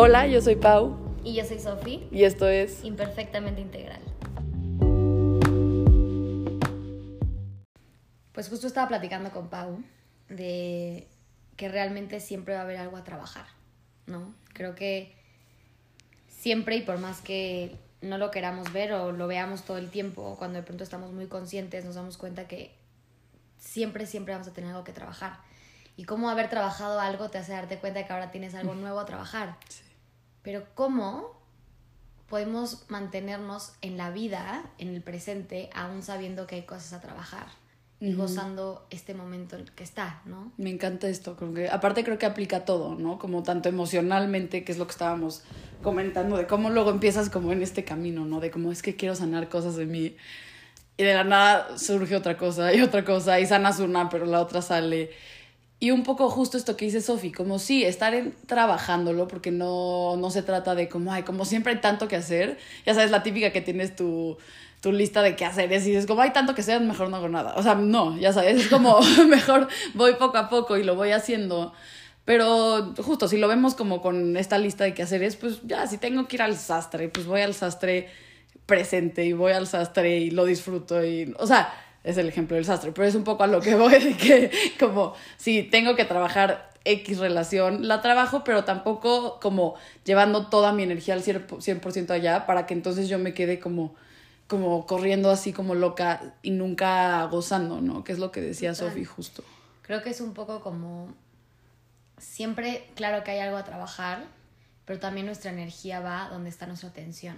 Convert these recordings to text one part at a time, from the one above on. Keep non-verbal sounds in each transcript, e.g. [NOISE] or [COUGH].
Hola, yo soy Pau. Y yo soy Sofi. Y esto es Imperfectamente Integral. Pues justo estaba platicando con Pau de que realmente siempre va a haber algo a trabajar, ¿no? Creo que siempre y por más que no lo queramos ver o lo veamos todo el tiempo, cuando de pronto estamos muy conscientes, nos damos cuenta que siempre, siempre vamos a tener algo que trabajar. Y cómo haber trabajado algo te hace darte cuenta de que ahora tienes algo nuevo a trabajar. Pero cómo podemos mantenernos en la vida, en el presente, aún sabiendo que hay cosas a trabajar y gozando este momento en el que está, ¿no? Me encanta esto, creo que aparte creo que aplica todo, ¿no? Como tanto emocionalmente, que es lo que estábamos comentando, de cómo luego empiezas como en este camino, ¿no? De cómo es que quiero sanar cosas de mí y de la nada surge otra cosa y otra cosa y sanas una, pero la otra sale. Y un poco justo esto que dice Sofi, como sí, estar trabajándolo, porque no, no se trata de como, ay, como siempre hay tanto que hacer. Ya sabes, la típica que tienes tu, tu lista de qué hacer y dices, como hay tanto que hacer, mejor no hago nada. O sea, no, ya sabes, es como [LAUGHS] mejor voy poco a poco y lo voy haciendo. Pero justo, si lo vemos como con esta lista de qué hacer es, pues ya, si tengo que ir al sastre, pues voy al sastre presente y voy al sastre y lo disfruto y, o sea, es el ejemplo del sastre, pero es un poco a lo que voy de que como si tengo que trabajar X relación, la trabajo, pero tampoco como llevando toda mi energía al 100% allá para que entonces yo me quede como como corriendo así como loca y nunca gozando, ¿no? Que es lo que decía Sofi justo. Creo que es un poco como siempre, claro que hay algo a trabajar, pero también nuestra energía va donde está nuestra atención.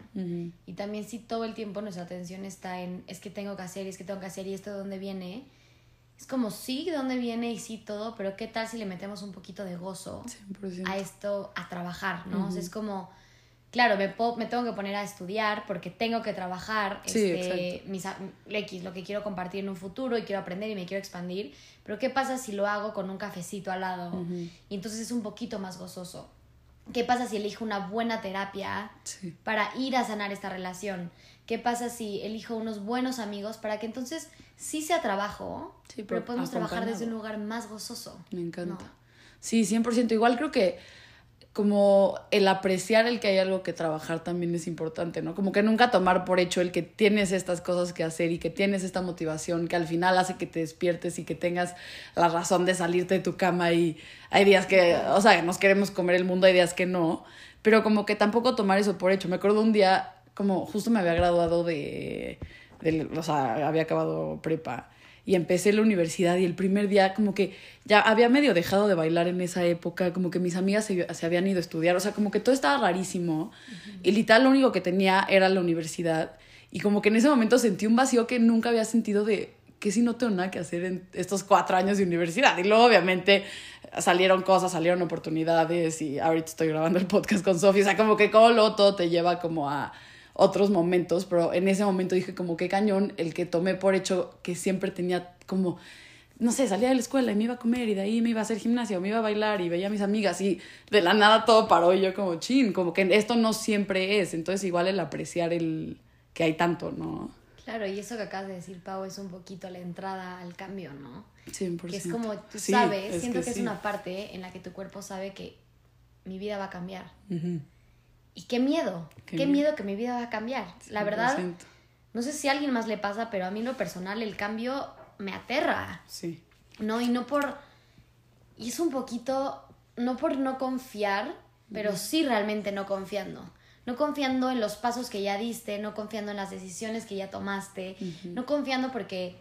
Y también si todo el tiempo nuestra atención está en, es que tengo que hacer, es que tengo que hacer, y esto de dónde viene, es como sí, de dónde viene y sí todo, pero qué tal si le metemos un poquito de gozo a esto, a trabajar, ¿no? o sea, es como, claro, me, me tengo que poner a estudiar porque tengo que trabajar este, mis, X, lo que quiero compartir en un futuro y quiero aprender y me quiero expandir, pero ¿qué pasa si lo hago con un cafecito al lado? Y entonces es un poquito más gozoso. ¿Qué pasa si elijo una buena terapia para ir a sanar esta relación? ¿Qué pasa si elijo unos buenos amigos para que entonces sí sea trabajo, pero, podemos trabajar desde un lugar más gozoso? Me encanta. Sí, 100%. Igual creo que como el apreciar el que hay algo que trabajar también es importante, ¿no? Como que nunca tomar por hecho el que tienes estas cosas que hacer y que tienes esta motivación que al final hace que te despiertes y que tengas la razón de salirte de tu cama y hay días que, o sea, nos queremos comer el mundo, hay días que no, pero como que tampoco tomar eso por hecho. Me acuerdo un día, como justo me había graduado de, de o sea, había acabado prepa y empecé la universidad y el primer día como que ya había medio dejado de bailar en esa época, como que mis amigas se, habían ido a estudiar, o sea, como que todo estaba rarísimo y literal lo único que tenía era la universidad y como que en ese momento sentí un vacío que nunca había sentido de que si no tengo nada que hacer en estos cuatro años de universidad. Y luego obviamente salieron cosas, salieron oportunidades y ahorita estoy grabando el podcast con Sofía, o sea, como que como luego todo te lleva como a otros momentos, pero en ese momento dije como qué cañón el que tomé por hecho que siempre tenía como, no sé, salía de la escuela y me iba a comer y de ahí me iba a hacer gimnasia o me iba a bailar y veía a mis amigas y de la nada todo paró y yo como chin, como que esto no siempre es, entonces igual el apreciar el que hay tanto, ¿no? Claro, y eso que acabas de decir, Pau, es un poquito la entrada al cambio, ¿no? 100%. Que es como, tú sabes, siento que, es una parte en la que tu cuerpo sabe que mi vida va a cambiar. Y qué miedo, qué, miedo. que mi vida va a cambiar. La verdad, no sé si a alguien más le pasa, pero a mí en lo personal el cambio me aterra. Sí. No, y no por... Y es un poquito, no por no confiar, pero sí realmente no confiando. No confiando en los pasos que ya diste, no confiando en las decisiones que ya tomaste, no confiando porque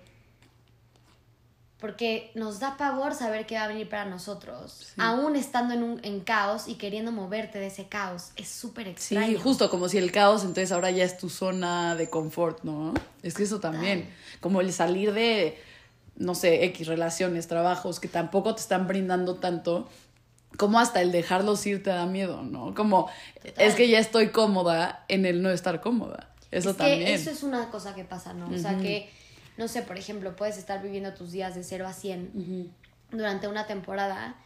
porque nos da pavor saber qué va a venir para nosotros, aún estando en un en caos y queriendo moverte de ese caos. Es súper extraño. Sí, justo como si el caos entonces ahora ya es tu zona de confort, ¿no? Es que eso también, como el salir de, no sé, X relaciones, trabajos que tampoco te están brindando tanto, como hasta el dejarlos ir te da miedo, ¿no? Como es que ya estoy cómoda en el no estar cómoda. Eso también. eso es una cosa que pasa, ¿no? O sea, que no sé, por ejemplo, puedes estar viviendo tus días de 0 a 100 durante una temporada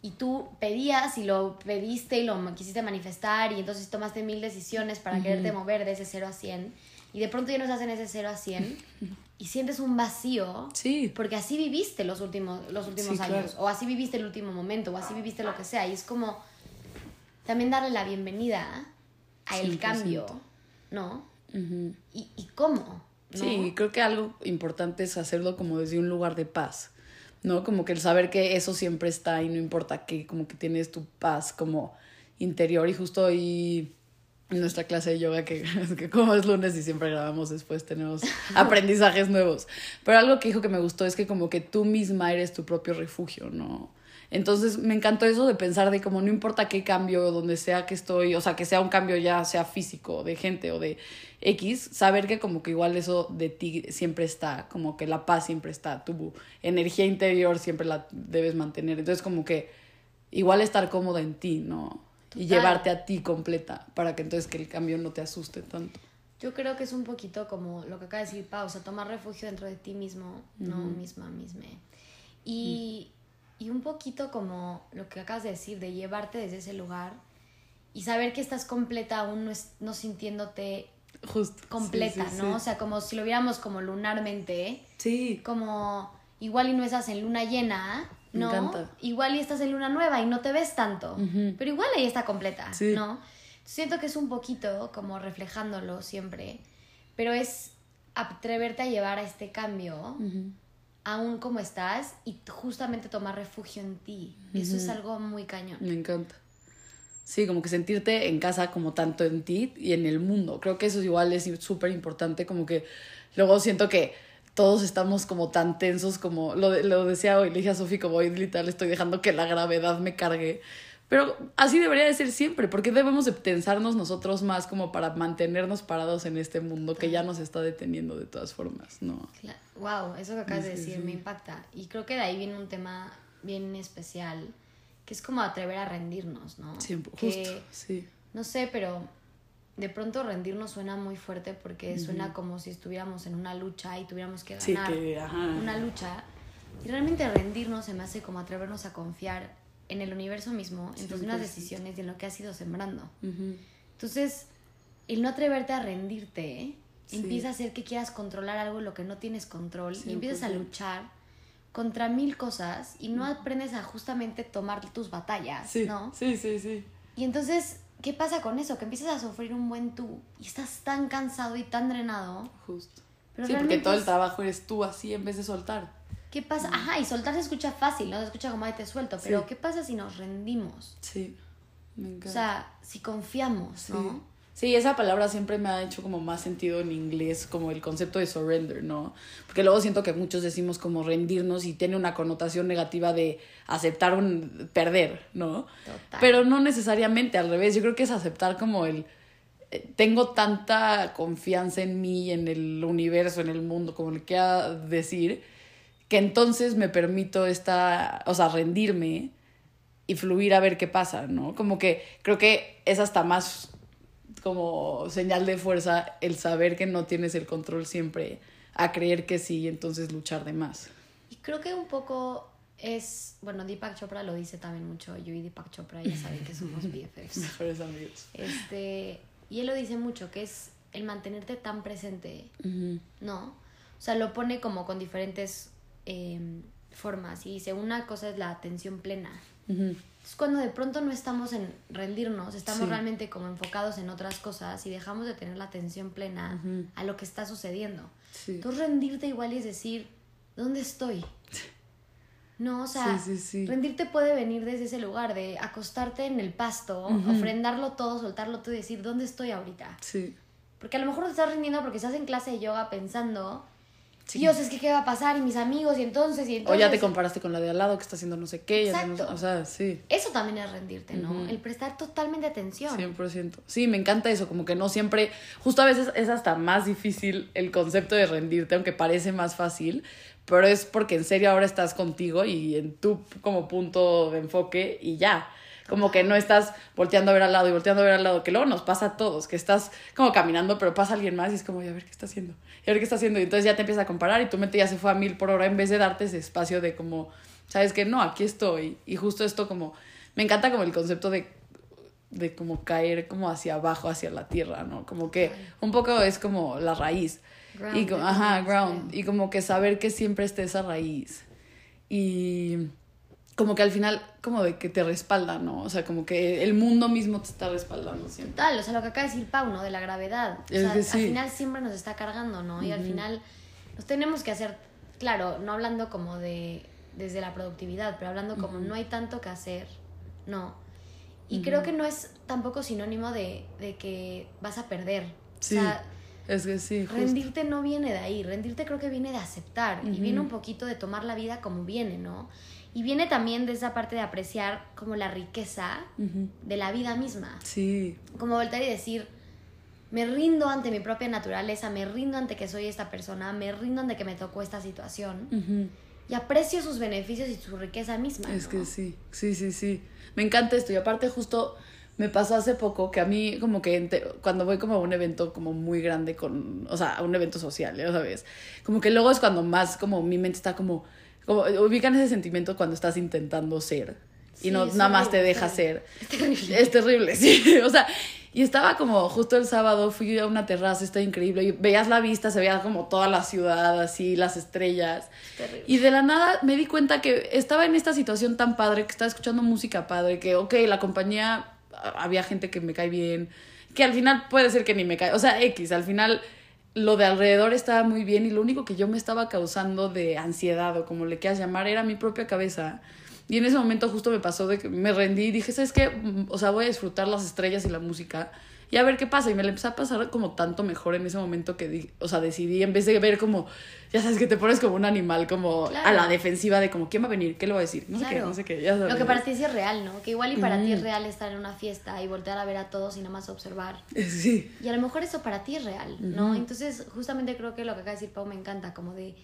y tú pedías y lo pediste y lo quisiste manifestar y entonces tomaste mil decisiones para quererte mover de ese 0 a 100 y de pronto ya no estás en ese 0 a 100 [LAUGHS] y sientes un vacío sí. porque así viviste los últimos, los últimos años o así viviste el último momento o así viviste lo que sea y es como también darle la bienvenida a el 100%. cambio, ¿no? ¿Y, y cómo? ¿No? Sí, creo que algo importante es hacerlo como desde un lugar de paz, ¿no? Como que el saber que eso siempre está y no importa que como que tienes tu paz como interior y justo hoy en nuestra clase de yoga que, [LAUGHS] que como es lunes y siempre grabamos después tenemos [LAUGHS] aprendizajes nuevos, pero algo que dijo que me gustó es que como que tú misma eres tu propio refugio, ¿no? Entonces me encantó eso de pensar de como no importa qué cambio, donde sea que estoy, o sea, que sea un cambio ya sea físico, de gente o de X, saber que como que igual eso de ti siempre está, como que la paz siempre está, tu energía interior siempre la debes mantener. Entonces como que igual estar cómoda en ti, ¿no? Y llevarte a ti completa, para que entonces que el cambio no te asuste tanto. Yo creo que es un poquito como lo que acaba de decir Pau, o sea, tomar refugio dentro de ti mismo, no misma, misma. Y, y un poquito como lo que acabas de decir, de llevarte desde ese lugar y saber que estás completa aún no, es- no sintiéndote Justo. completa, Sí, sí, ¿no? sí. O sea, como si lo viéramos como lunarmente, Sí. como igual y no estás en luna llena, Me ¿no? encanta. Igual y estás en luna nueva y no te ves tanto, pero igual ahí está completa. ¿no? Siento que es un poquito como reflejándolo siempre, pero es atreverte a llevar a este cambio aún como estás y justamente tomar refugio en ti. Eso es algo muy cañón. Me encanta. Sí, como que sentirte en casa como tanto en ti y en el mundo. Creo que eso igual es súper importante, como que luego siento que todos estamos como tan tensos como lo, de- lo decía hoy, le dije a Sofi como hoy literal estoy dejando que la gravedad me cargue. Pero así debería de ser siempre, porque debemos de tensarnos nosotros más como para mantenernos parados en este mundo que ya nos está deteniendo de todas formas, ¿no? Wow, eso que acabas de decir sí. me impacta. Y creo que de ahí viene un tema bien especial, que es como atrever a rendirnos, ¿no? Siempre, Que, justo, sí. No sé, pero de pronto rendirnos suena muy fuerte porque suena como si estuviéramos en una lucha y tuviéramos que Sí, ganar que, una lucha. Y realmente rendirnos se me hace como atrevernos a confiar en el universo mismo, en tus unas 100%. decisiones y en lo que has ido sembrando. Ujú. Entonces, el no atreverte a rendirte Sí. empieza a hacer que quieras controlar algo en lo que no tienes control y 100%. empiezas a luchar contra mil cosas y no aprendes a justamente tomar tus batallas, Sí, ¿no? sí, sí, sí. Y entonces, ¿qué pasa con eso? Que empiezas a sufrir un buen tú y estás tan cansado y tan drenado. Justo. Pero sí, porque todo el trabajo eres tú así en vez de soltar. ¿Qué pasa? Ajá, y soltar se escucha fácil, ¿no? Se escucha como, ay, te suelto. Pero, Sí. ¿qué pasa si nos rendimos? Sí, me encanta. O sea, si confiamos, sí. ¿no? Sí, esa palabra siempre me ha hecho como más sentido en inglés, como el concepto de surrender, ¿no? Porque luego siento que muchos decimos como rendirnos y tiene una connotación negativa de aceptar un perder, ¿no? Total. Pero no necesariamente, al revés, yo creo que es aceptar como el eh, tengo tanta confianza en mí, en el universo, en el mundo, como le quiera decir, que entonces me permito esta, o sea, rendirme y fluir a ver qué pasa, ¿no? Como que creo que es hasta más como señal de fuerza el saber que no tienes el control siempre, a creer que sí y entonces luchar de más. Y creo que un poco es, bueno, Deepak Chopra lo dice también mucho, yo y Deepak Chopra ya saben que somos [LAUGHS] BFFs. Mejores amigos. Este, y él lo dice mucho, que es el mantenerte tan presente, ¿no? O sea, lo pone como con diferentes em, formas y dice, una cosa es la atención plena. Ujú. Es cuando de pronto no estamos en rendirnos, estamos Sí. realmente como enfocados en otras cosas y dejamos de tener la atención plena Ujú. a lo que está sucediendo. Sí. Entonces rendirte igual es decir, ¿dónde estoy? No, o sea, Sí, sí, rendirte puede venir desde ese lugar de acostarte en el pasto, ofrendarlo todo, soltarlo todo y decir, ¿dónde estoy ahorita? Sí. Porque a lo mejor te estás rindiendo porque estás en clase de yoga pensando, Sí. Dios, es que qué va a pasar y mis amigos y entonces y O entonces... ya te comparaste con la de al lado que está haciendo no sé qué. ya Exacto. o sea, sí. Eso también es rendirte, ¿no? El prestar totalmente atención. 100%. Sí, me encanta eso, como que no siempre, justo a veces es hasta más difícil el concepto de rendirte, aunque parece más fácil, pero es porque en serio ahora estás contigo y en tu como punto de enfoque y ya. Como que no estás volteando a ver al lado y volteando a ver al lado, que luego nos pasa a todos, que estás como caminando, pero pasa alguien más y es como, "Y a ver qué está haciendo, y a ver qué está haciendo, y entonces ya te empiezas a comparar y tu mente ya se fue a mil por hora en vez de darte ese espacio de como, sabes que no, aquí estoy, y justo esto como, me encanta como el concepto de de como caer como hacia abajo, hacia la tierra, ¿no? Como que un poco es como la raíz. y Grounded, como, ajá, ground. Y como que saber que siempre esté esa raíz. Y, como que al final, como de que te respalda, ¿no? O sea, como que el mundo mismo te está respaldando siempre. Total, o sea, lo que acaba de decir Pau, ¿no? De la gravedad. O Es sea, sí. al final siempre nos está cargando, ¿no? Y al final nos tenemos que hacer, claro, no hablando como de desde la productividad, pero hablando como no hay tanto que hacer, no. Y creo que no es tampoco sinónimo de, de que vas a perder. Sí, O sea, es que sí, justo. rendirte no viene de ahí, rendirte creo que viene de aceptar y viene un poquito de tomar la vida como viene, ¿no? Y viene también de esa parte de apreciar como la riqueza Ujú. de la vida misma Sí, como voltear y decir, me rindo ante mi propia naturaleza, me rindo ante que soy esta persona, me rindo ante que me tocó esta situación y aprecio sus beneficios y su riqueza misma. es ¿no? que sí, sí, sí, sí. Me encanta esto y aparte justo me pasó hace poco que a mí como que cuando voy como a un evento como muy grande con, o sea, a un evento social, ya sabes, como que luego es cuando más como mi mente está como, como ubican ese sentimiento cuando estás intentando ser y Sí, no nada más te deja ser. Es terrible. Es terrible, [LAUGHS] sí. O sea, y estaba como justo el sábado, fui a una terraza, está increíble, y veías la vista, se veía como toda la ciudad, así, las estrellas. Terrible. Y de la nada me di cuenta que estaba en esta situación tan padre, que estaba escuchando música padre, que, ok, la compañía, había gente que me cae bien, que al final puede ser que ni me cae, o sea, X, al final lo de alrededor estaba muy bien y lo único que yo me estaba causando de ansiedad o como le quieras llamar era mi propia cabeza. Y en ese momento justo me pasó de que me rendí y dije, ¿sabes qué? Mm, O sea, voy a disfrutar las estrellas y la música y a ver qué pasa. Y me la empecé a pasar como tanto mejor en ese momento que, di- o sea, decidí, en vez de ver como, ya sabes, que te pones como un animal, como Claro. a la defensiva de como, ¿quién va a venir? ¿Qué le voy a decir? No sé qué, no sé qué, ya sabes. Lo que para ti sí es real, ¿no? Que igual y para ti es real estar en una fiesta y voltear a ver a todos y nada más observar. [LAUGHS] Sí, Y a lo mejor eso para ti es real, ¿no? Entonces, justamente creo que lo que acaba de decir Pau me encanta, como de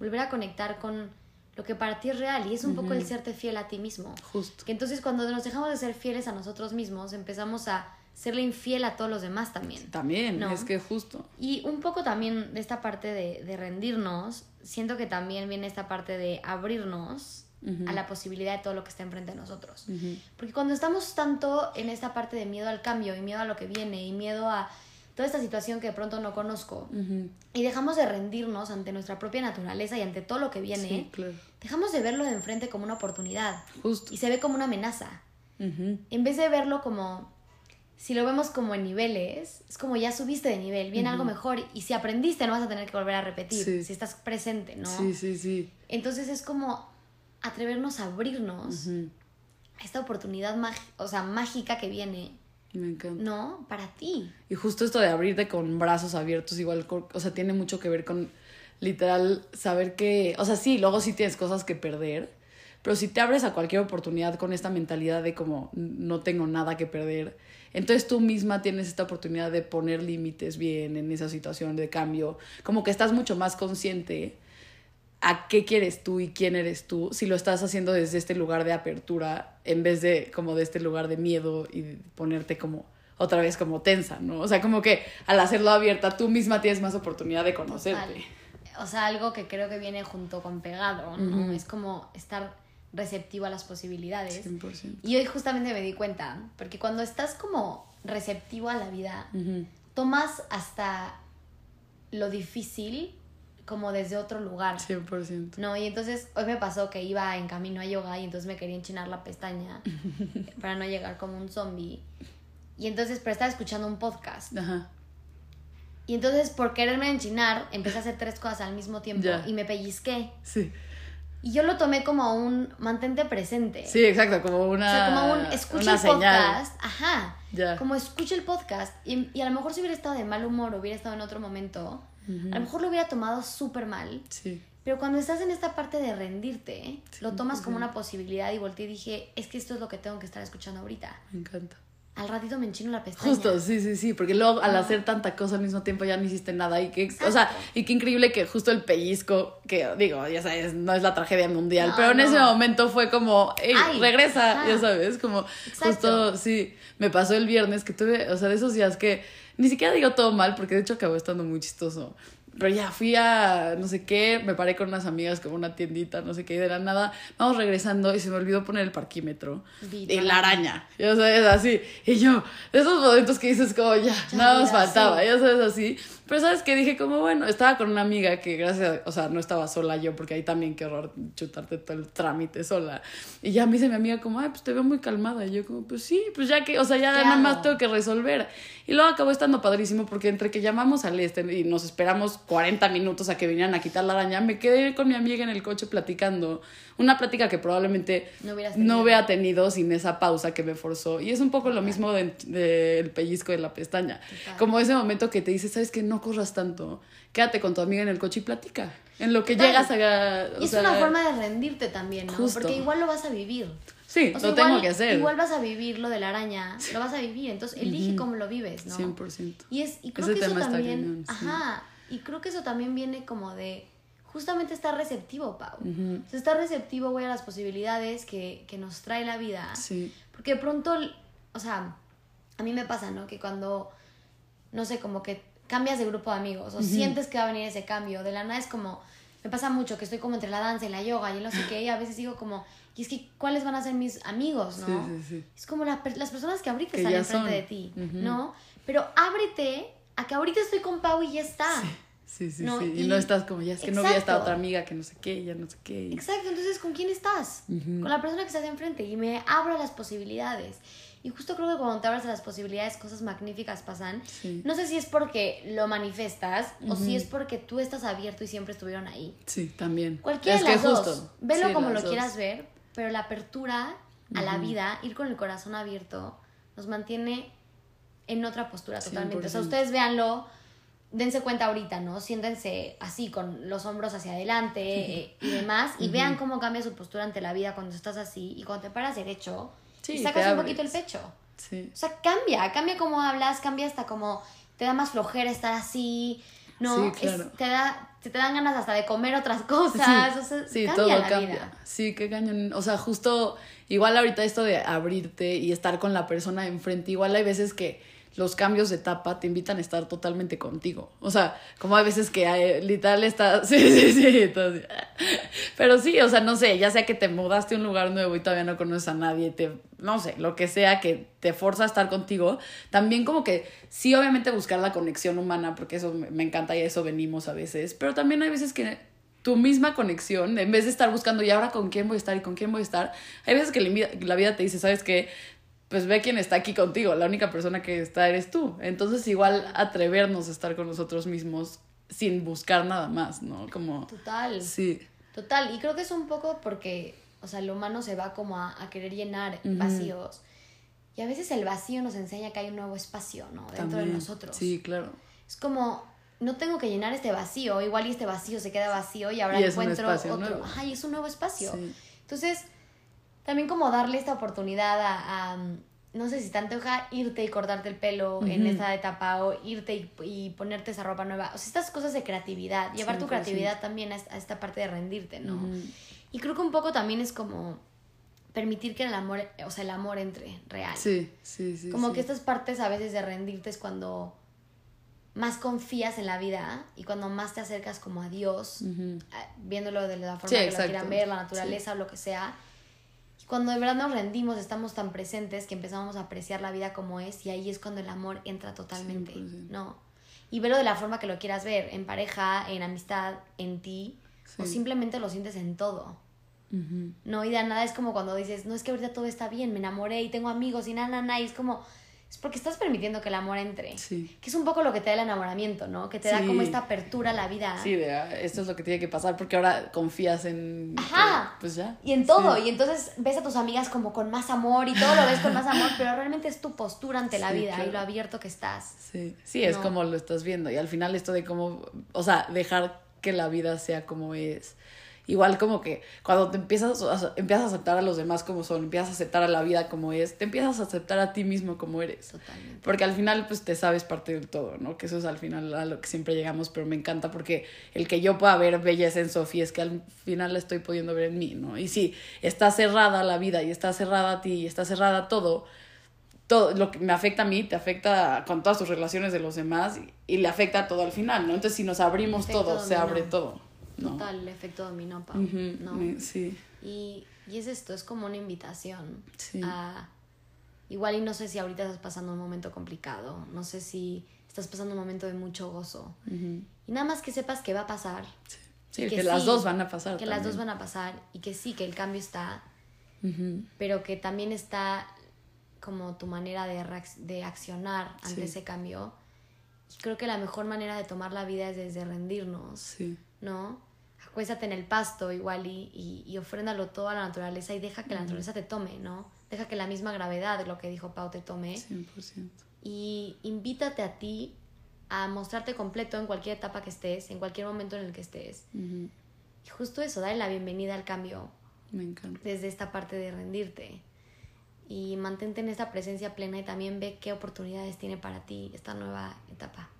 volver a conectar con lo que para ti es real y es un poco el serte fiel a ti mismo. justo. Que entonces cuando nos dejamos de ser fieles a nosotros mismos, empezamos a serle infiel a todos los demás también. También, No. es que justo. Y un poco también de esta parte de, de rendirnos, siento que también viene esta parte de abrirnos a la posibilidad de todo lo que está enfrente de nosotros. Porque cuando estamos tanto en esta parte de miedo al cambio y miedo a lo que viene y miedo a toda esta situación que de pronto no conozco y dejamos de rendirnos ante nuestra propia naturaleza y ante todo lo que viene, Sí, claro. dejamos de verlo de enfrente como una oportunidad Justo. y se ve como una amenaza. En vez de verlo como, si lo vemos como en niveles, es como ya subiste de nivel, viene algo mejor y si aprendiste no vas a tener que volver a repetir, Sí. si estás presente, ¿no? Sí, sí, sí. Entonces es como atrevernos a abrirnos a esta oportunidad o sea, mágica que viene, Me encanta. ¿no? Para ti. Y justo esto de abrirte con brazos abiertos, igual, o sea, tiene mucho que ver con literal saber que, o sea, sí, luego sí tienes cosas que perder, pero si te abres a cualquier oportunidad con esta mentalidad de como no tengo nada que perder, entonces tú misma tienes esta oportunidad de poner límites bien en esa situación de cambio, como que estás mucho más consciente a qué quieres tú y quién eres tú si lo estás haciendo desde este lugar de apertura en vez de como de este lugar de miedo y ponerte como otra vez como tensa, ¿no? O sea, como que al hacerlo abierta tú misma tienes más oportunidad de conocerte. Total. O sea, algo que creo que viene junto con pegado, ¿no? Es como estar receptivo a las posibilidades. 100%. Y hoy justamente me di cuenta, porque cuando estás como receptivo a la vida, tomas hasta lo difícil como desde otro lugar. 100%. No, y entonces hoy me pasó que iba en camino a yoga y entonces me quería enchinar la pestaña [LAUGHS] para no llegar como un zombie. Y entonces, pero estaba escuchando un podcast. Ajá. Y entonces, por quererme enchinar, empecé a hacer tres cosas al mismo tiempo Ya. y me pellizqué. Sí. Y yo lo tomé como un mantente presente. Sí, exacto, como una O sea, como un escucha el podcast. Ajá. Ya. Como escucha el podcast. Y, y a lo mejor si hubiera estado de mal humor o hubiera estado en otro momento, a lo mejor lo hubiera tomado súper mal. Sí. Pero cuando estás en esta parte de rendirte, lo tomas como una posibilidad y volteé y dije, es que esto es lo que tengo que estar escuchando ahorita. Me encanta. Al ratito me enchino la pestaña. Justo, sí, sí, sí, porque luego al hacer tanta cosa al mismo tiempo ya no hiciste nada y que, o sea, y qué increíble que justo el pellizco, que digo, ya sabes, no es la tragedia mundial, No, pero en no. ese momento fue como, hey, Ay, regresa, ajá. ya sabes, como Exacto. justo, sí, me pasó el viernes que tuve, o sea, de esos días que ni siquiera digo todo mal, porque de hecho acabó estando muy chistoso, pero ya fui a no sé qué, me paré con unas amigas como una tiendita, no sé qué, de la nada vamos regresando y se me olvidó poner el parquímetro. Y la araña, ya sabes, así. Y yo, de esos momentos que dices como ya, nada más faltaba, ya sabes, así. Pero sabes que dije como, bueno, estaba con una amiga que gracias, o sea, no estaba sola yo, porque ahí también qué horror chutarte todo el trámite sola. Y ya me dice mi amiga como, ay, pues te veo muy calmada. Y yo como, pues sí, pues ya que, o sea, ya nada más tengo que resolver. Y luego acabó estando padrísimo porque entre que llamamos al este y nos esperamos 40 minutos a que vinieran a quitar la araña, me quedé con mi amiga en el coche platicando. Una plática que probablemente no, hubiera tenido sin esa pausa que me forzó. Y es un poco lo mismo del de, pellizco de la pestaña. Como ese momento que te dice, sabes que no corras tanto, quédate con tu amiga en el coche y platica. En lo que llegas a... y es una forma de rendirte también, ¿no? Porque igual lo vas a vivir. Sí, lo tengo que hacer. Igual vas a vivir lo de la araña, lo vas a vivir, entonces elige cómo lo vives, ¿no? 100%. Y, es, y creo que eso también, ajá, y creo que eso también viene como de justamente estar receptivo, Pau. estar receptivo, güey, a las posibilidades que, que, nos trae la vida. Sí. Porque de pronto, o sea, a mí me pasa, ¿no? Que cuando, no sé, como que cambias de grupo de amigos o sientes que va a venir ese cambio, de la nada es como, me pasa mucho que estoy como entre la danza y la yoga y no sé qué, y a veces digo como, y es que, ¿cuáles van a ser mis amigos, no? Sí, sí, sí. Es como las personas que ahorita están enfrente de ti, ¿no? Pero ábrete a que ahorita estoy con Pau y ya está. Sí, sí, sí. Y, no estás como, ya es que no había esta otra amiga que no sé qué, ya no sé qué. Exacto, entonces, ¿con quién estás? Con la persona que estás enfrente y me abro las posibilidades. Y justo creo que cuando te abres a las posibilidades, cosas magníficas pasan. No sé si es porque lo manifestas o si es porque tú estás abierto y siempre estuvieron ahí. Sí, también. Cualquiera de las dos. Velo como lo quieras ver, pero la apertura a la vida, ir con el corazón abierto, nos mantiene en otra postura totalmente. O sea, ustedes véanlo dense cuenta ahorita, ¿no? Siéntense así, con los hombros hacia adelante eh, y demás, y vean cómo cambia su postura ante la vida cuando estás así, y cuando te paras derecho, y sacas un poquito el pecho. Sí. O sea, cambia, cambia cómo hablas, cambia hasta como te da más flojera estar así, ¿no? Sí, claro. te da te dan ganas hasta de comer otras cosas, sí, o sea, sí todo cambia. Sí, qué cañón. O sea, justo igual ahorita esto de abrirte y estar con la persona enfrente, igual hay veces que los cambios de etapa te invitan a estar totalmente contigo. O sea, como hay veces que literal está, [LAUGHS] sí, sí, sí, pero sí, o sea, no sé, ya sea que te mudaste a un lugar nuevo y todavía no conoces a nadie, te, no sé, lo que sea que te forza a estar contigo, también como que sí, obviamente buscar la conexión humana, porque eso me encanta y a eso venimos a veces, pero también hay veces que tu misma conexión, en vez de estar buscando y ahora con quién voy a estar y con quién voy a estar, hay veces que la vida te dice, ¿sabes qué? Pues ve quién está aquí contigo, la única persona que está eres tú. Entonces igual atrevernos a estar con nosotros mismos sin buscar nada más, ¿no? Como... Total. Sí. Total, y creo que es un poco porque, o sea, el humano se va como a, querer llenar vacíos. Y a veces el vacío nos enseña que hay un nuevo espacio, ¿no? Dentro de nosotros. Sí, claro. Es como, no tengo que llenar este vacío, igual y este vacío se queda vacío y ahora encuentro otro. Nuevo. Ajá, y es un nuevo espacio. Entonces, también como darle esta oportunidad a, no sé si te antoja irte y cortarte el pelo en esta etapa o irte y, ponerte esa ropa nueva. O sea, estas cosas de creatividad, llevar tu creatividad también a esta, parte de rendirte, ¿no? Y creo que un poco también es como permitir que el amor, o sea, el amor entre real. Sí, sí, sí. Como que estas partes a veces de rendirte es cuando más confías en la vida y cuando más te acercas como a Dios, viéndolo de la forma que lo quieran ver, la naturaleza o lo que sea cuando de verdad nos rendimos, estamos tan presentes que empezamos a apreciar la vida como es y ahí es cuando el amor entra totalmente, ¿no? Y verlo de la forma que lo quieras ver, en pareja, en amistad, en ti, o simplemente lo sientes en todo. No, y de nada es como cuando dices, no es que ahorita todo está bien, me enamoré y tengo amigos y nada, nada, nada, y es como, es porque estás permitiendo que el amor entre. Sí. Que es un poco lo que te da el enamoramiento, ¿no? Que te da como esta apertura a la vida. Sí, de, esto es lo que tiene que pasar porque ahora confías en... Ajá. pues ya. Y en todo. Y entonces ves a tus amigas como con más amor y todo lo ves con más amor, pero realmente es tu postura ante la vida y lo abierto que estás. Sí, sí, es como lo estás viendo. Y al final esto de cómo, o sea, dejar que la vida sea como es igual como que cuando te empiezas a, empiezas a aceptar a los demás como son, empiezas a aceptar a la vida como es, te empiezas a aceptar a ti mismo como eres. Totalmente. Porque al final pues te sabes parte del todo, ¿no? Que eso es al final a lo que siempre llegamos, pero me encanta porque el que yo pueda ver belleza en Sofía es que al final la estoy pudiendo ver en mí, ¿no? Y si está cerrada la vida y está cerrada a ti y está cerrada todo, todo lo que me afecta a mí te afecta con todas tus relaciones de los demás y, le afecta a todo al final, ¿no? Entonces si nos abrimos todo, se abre todo. ¿No? Total, el efecto dominó, Pau, ¿no? Sí. Y, y, es esto, es como una invitación a... Igual y no sé si ahorita estás pasando un momento complicado, no sé si estás pasando un momento de mucho gozo. Y nada más que sepas que va a pasar. Sí, que, las dos van a pasar. Que las dos van a pasar y que sí, que el cambio está, pero que también está como tu manera de, de accionar ante ese cambio. Creo que la mejor manera de tomar la vida es desde rendirnos, sí. ¿no? Acuéstate en el pasto igual y, y, y, ofréndalo todo a la naturaleza y deja que la naturaleza te tome, ¿no? Deja que la misma gravedad, lo que dijo Pau, te tome. 100%. Y invítate a ti a mostrarte completo en cualquier etapa que estés, en cualquier momento en el que estés. Y justo eso, dale la bienvenida al cambio. Me encanta. Desde esta parte de rendirte y mantente en esta presencia plena y también ve qué oportunidades tiene para ti esta nueva etapa.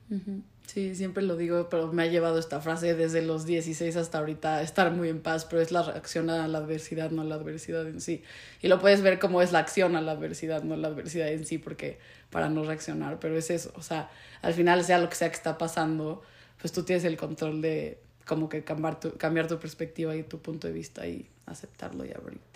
Sí, siempre lo digo, pero me ha llevado esta frase desde los 16 hasta ahorita, estar muy en paz, pero es la reacción a la adversidad, no la adversidad en sí. Y lo puedes ver como es la acción a la adversidad, no la adversidad en sí, porque para no reaccionar, pero es eso, o sea, al final sea lo que sea que está pasando, pues tú tienes el control de como que cambiar tu, cambiar tu perspectiva y tu punto de vista y aceptarlo y abrirte.